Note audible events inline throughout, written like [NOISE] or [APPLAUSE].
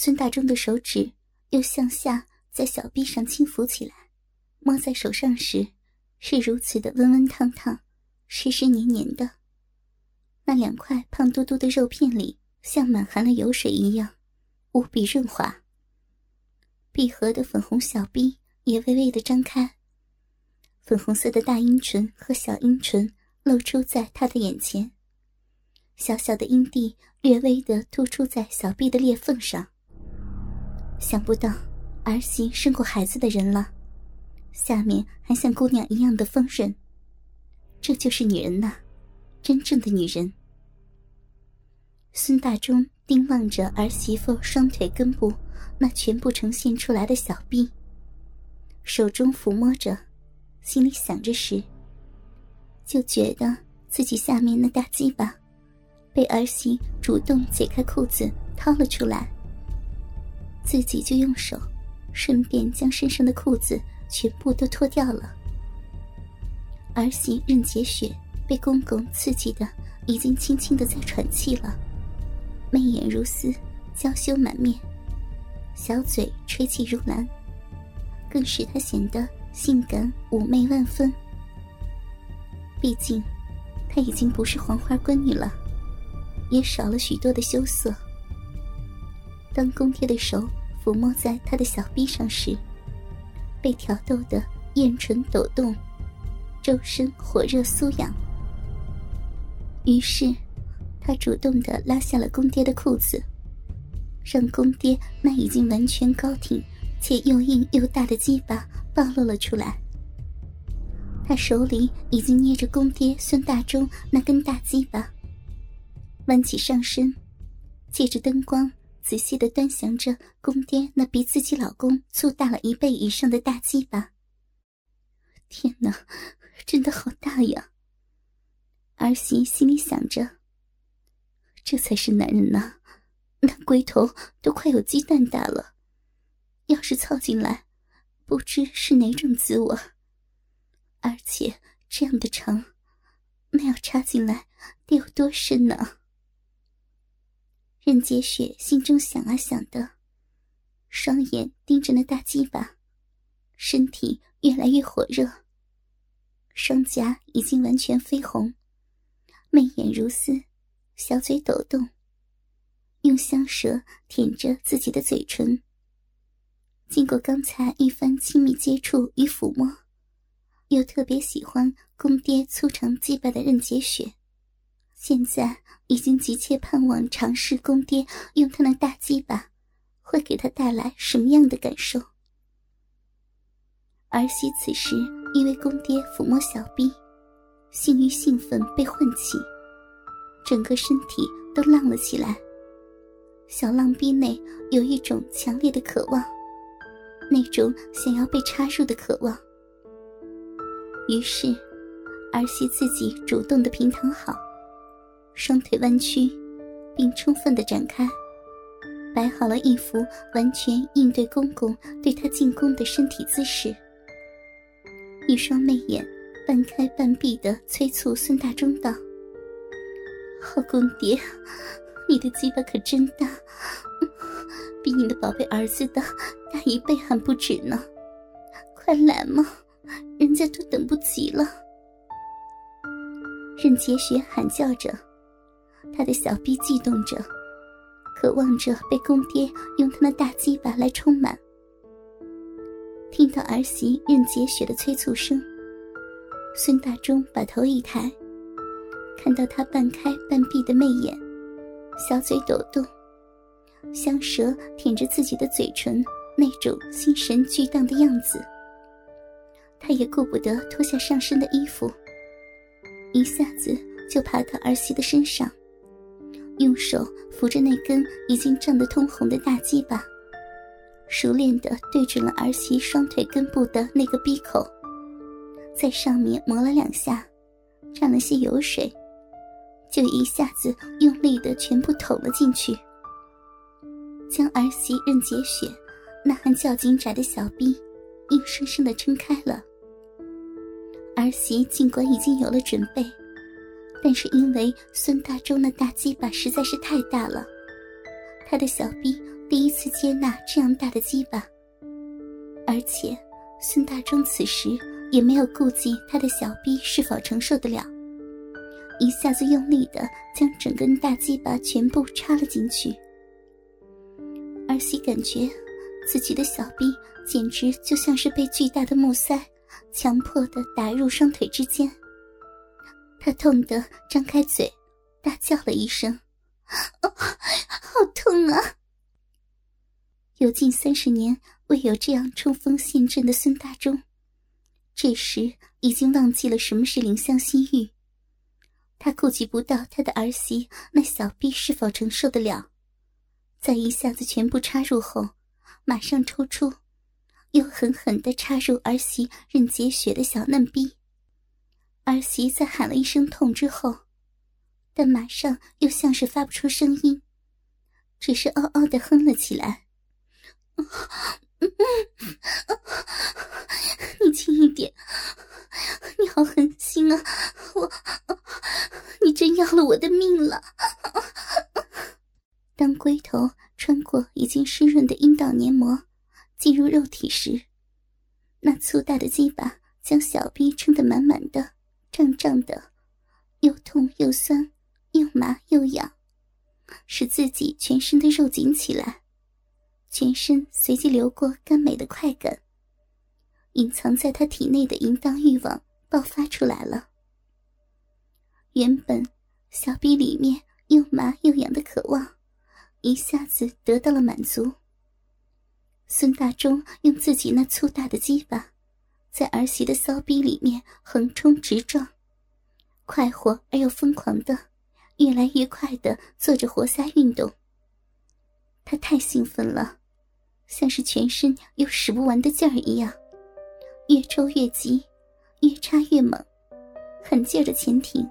孙大中的手指又向下在小臂上轻抚起来，摸在手上时是如此的温温烫烫、湿湿黏黏的。那两块胖嘟嘟的肉片里像满含了油水一样，无比润滑。闭合的粉红小臂也微微的张开，粉红色的大阴唇和小阴唇露出在他的眼前，小小的阴蒂略微的突出在小臂的裂缝上。想不到儿媳生过孩子的人了，下面还像姑娘一样的丰润。这就是女人呐，真正的女人。孙大中盯望着儿媳妇双腿根部那全部呈现出来的小臂，手中抚摸着，心里想着时，就觉得自己下面那大鸡巴被儿媳主动解开裤子掏了出来。自己就用手，顺便将身上的裤子全部都脱掉了。儿媳任洁雪被公公刺激的，已经轻轻的在喘气了，媚眼如丝，娇羞满面，小嘴吹气如兰，更使她显得性感妩媚万分。毕竟，她已经不是黄花闺女了，也少了许多的羞涩。当公爹的手抚摸在他的小臂上时，被挑逗的艳唇抖动，周身火热酥痒。于是，他主动的拉下了公爹的裤子，让公爹那已经完全高挺且又硬又大的鸡巴暴露了出来。他手里已经捏着公爹孙大中那根大鸡巴，弯起上身，借着灯光。仔细的端详着公爹那比自己老公粗大了一倍以上的大鸡巴。天哪，真的好大呀！儿媳心里想着。这才是男人呐，那龟头都快有鸡蛋大了，要是操进来，不知是哪种滋味。而且这样的长，那要插进来得有多深呢？任洁雪心中想啊想的，双眼盯着那大鸡巴，身体越来越火热，双颊已经完全绯红，媚眼如丝，小嘴抖动，用香舌舔着自己的嘴唇。经过刚才一番亲密接触与抚摸，又特别喜欢公爹粗长鸡巴的任洁雪。现在已经急切盼望尝试公爹用他那大鸡巴，会给他带来什么样的感受。儿媳此时因为公爹抚摸小臂，性欲兴奋被唤起，整个身体都浪了起来。小浪逼内有一种强烈的渴望，那种想要被插入的渴望。于是，儿媳自己主动的平躺好。双腿弯曲，并充分的展开，摆好了一副完全应对公公对他进攻的身体姿势。一双媚眼半开半闭的催促孙大中道：“好公爹，你的鸡巴可真大，比你的宝贝儿子的大一倍还不止呢！快来嘛，人家都等不及了。”任洁雪喊叫着。他的小臂悸动着，渴望着被公爹用他那大鸡巴来充满。听到儿媳任洁雪的催促声，孙大忠把头一抬，看到他半开半闭的媚眼，小嘴抖动，香舌舔着自己的嘴唇，那种心神俱荡的样子，他也顾不得脱下上身的衣服，一下子就爬到儿媳的身上。用手扶着那根已经胀得通红的大鸡巴，熟练地对准了儿媳双腿根部的那个闭口，在上面磨了两下，沾了些油水，就一下子用力地全部捅了进去，将儿媳任洁雪那含较紧窄的小臂硬生生地撑开了。儿媳尽管已经有了准备。但是因为孙大周那大鸡巴实在是太大了，他的小臂第一次接纳这样大的鸡巴，而且孙大忠此时也没有顾及他的小臂是否承受得了，一下子用力的将整根大鸡巴全部插了进去。儿媳感觉自己的小臂简直就像是被巨大的木塞强迫的打入双腿之间，他痛得张开嘴，大叫了一声：“好痛啊！”有近三十年未有这样冲锋陷阵的孙大忠，这时已经忘记了什么是怜香惜玉。他顾及不到他的儿媳那小臂是否承受得了，在一下子全部插入后，马上抽出，又狠狠地插入儿媳任洁雪的小嫩逼。儿媳在喊了一声痛之后，但马上又像是发不出声音，只是嗷嗷地哼了起来。[LAUGHS] 你轻一点，你好狠心啊！我，你真要了我的命了。当龟头穿过已经湿润的阴道黏膜，进入肉体时，那粗大的鸡巴将小臂撑得满满的、胀胀的，又痛又酸，又麻又痒，使自己全身的肉紧起来。全身随即流过甘美的快感，隐藏在他体内的淫荡欲望爆发出来了。原本小臂里面又麻又痒的渴望，一下子得到了满足。孙大忠用自己那粗大的鸡巴，在儿媳的骚逼里面横冲直撞，快活而又疯狂的，越来越快的做着活塞运动。他太兴奋了。像是全身有使不完的劲儿一样，越抽越急，越插越猛，狠劲儿的前挺，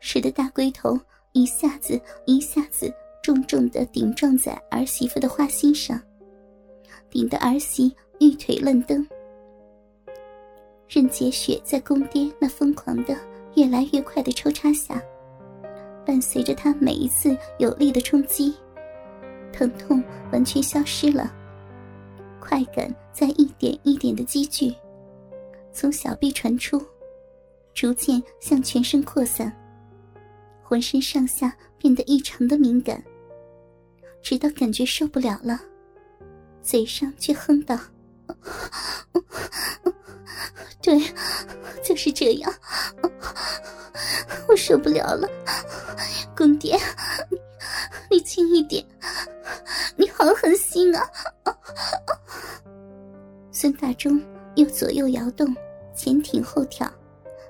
使得大龟头一下子一下子重重的顶撞在儿媳妇的花心上，顶得儿媳玉腿乱蹬。任洁雪在宫爹那疯狂的、越来越快的抽插下，伴随着他每一次有力的冲击。疼痛完全消失了，快感在一点一点的积聚，从小臂传出，逐渐向全身扩散，浑身上下变得异常的敏感，直到感觉受不了了，嘴上却哼道：“ [LAUGHS] 对，就是这样，我受不了了，公爹。”你轻一点，你好狠心啊！孙大忠又左右摇动，前挺后挑，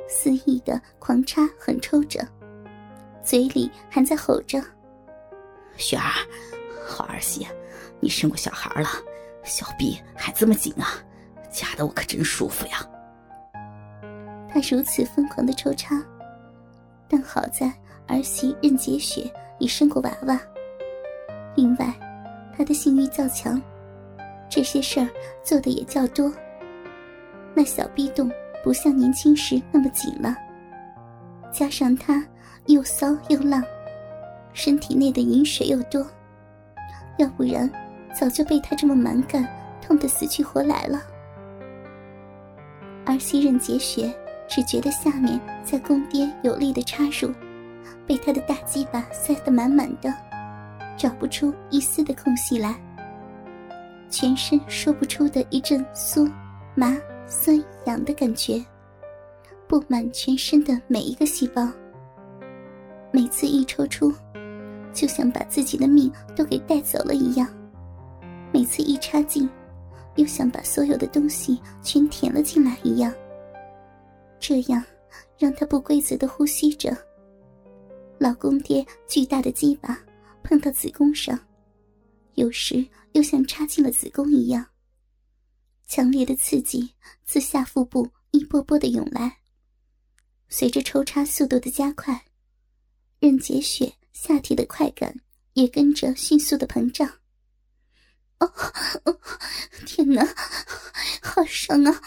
肆意的狂插狠抽着，嘴里还在吼着：“雪儿，好儿媳，你生过小孩了，小臂还这么紧啊，夹的我可真舒服呀！”他如此疯狂的抽插，但好在儿媳任洁雪。已生过娃娃。另外，他的性欲较强，这些事儿做的也较多。那小逼洞不像年轻时那么紧了，加上他又骚又浪，身体内的饮水又多，要不然早就被他这么蛮干，痛得死去活来了。而昔任洁雪只觉得下面在宫爹有力的插入。被他的大鸡巴塞得满满的，找不出一丝的空隙来。全身说不出的一阵酥、麻、酸、痒的感觉，布满全身的每一个细胞。每次一抽出，就像把自己的命都给带走了一样；每次一插进，又像把所有的东西全填了进来一样。这样，让他不规则的呼吸着。老公爹巨大的鸡巴碰到子宫上，有时又像插进了子宫一样。强烈的刺激自下腹部一波波的涌来，随着抽插速度的加快，任洁雪下体的快感也跟着迅速的膨胀。哦，天哪，好爽啊！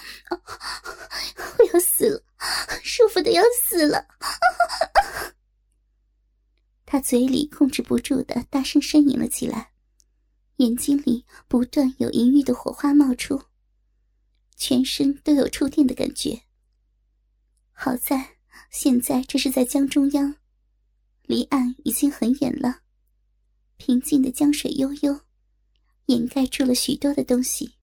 我要死了，舒服的要死了。他嘴里控制不住的大声呻吟了起来，眼睛里不断有淫欲的火花冒出，全身都有触电的感觉。好在现在这是在江中央，离岸已经很远了，平静的江水悠悠，掩盖住了许多的东西。